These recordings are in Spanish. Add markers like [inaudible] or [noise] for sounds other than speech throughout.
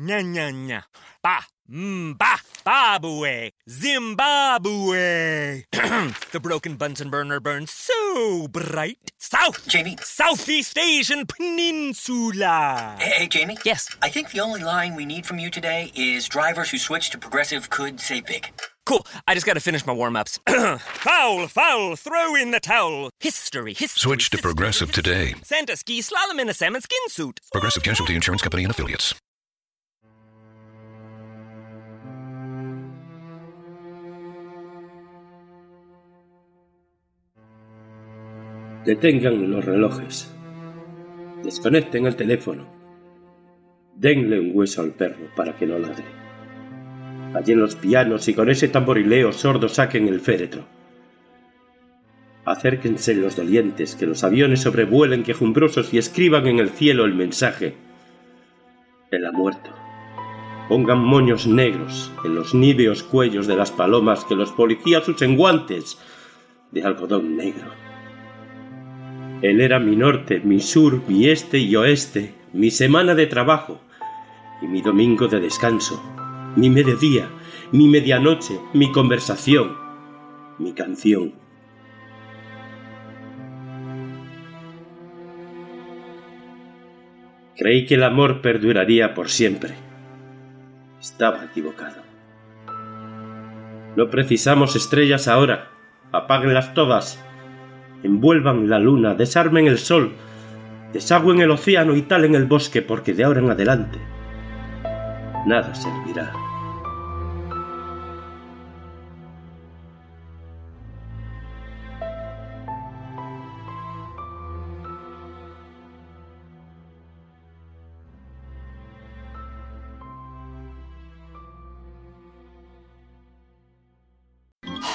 nya nya nya. Ba, mba, mm, babue, Zimbabwe. [clears throat] the broken Bunsen burner burns so bright. South, Jamie. Southeast Asian Peninsula. Hey, hey, Jamie? Yes. I think the only line we need from you today is drivers who switch to progressive could save big. Cool. I just got to finish my warm ups. [clears throat] foul, foul, throw in the towel. History, history. Switch to history, Progressive history. today. Santa ski slalom in a salmon skin suit. Progressive Casualty Insurance Company and Affiliates. Detengan los relojes. Desconecten el teléfono. Denle un hueso al perro para que no ladre. Hallen los pianos y con ese tamborileo sordo saquen el féretro. Acérquense los dolientes, que los aviones sobrevuelen quejumbrosos y escriban en el cielo el mensaje. Él ha muerto. Pongan moños negros en los níveos cuellos de las palomas que los policías usen guantes de algodón negro. Él era mi norte, mi sur, mi este y oeste, mi semana de trabajo y mi domingo de descanso, mi mediodía, mi medianoche, mi conversación, mi canción. Creí que el amor perduraría por siempre. Estaba equivocado. No precisamos estrellas ahora. Apáguenlas todas envuelvan la luna, desarmen el sol, desagüen el océano y tal en el bosque, porque de ahora en adelante nada servirá.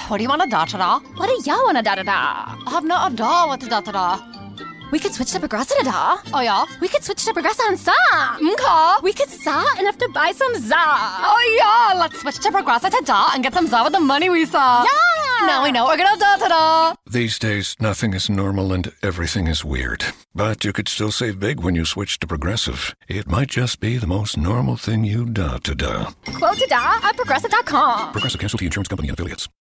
What do you want to da da? What do you want to da da da? I have no idea what to da da. We could switch to Progressive da. Oh yeah. We could switch to Progressive and sa. Okay. We could sa and have to buy some za. Oh yeah. Let's switch to Progressive to da and get some za with the money we saw. Yeah. Now we know we're gonna da da da. These days, nothing is normal and everything is weird. But you could still save big when you switch to Progressive. It might just be the most normal thing you da to da. Quote to da at progressive.com. Progressive Casualty Insurance Company and Affiliates.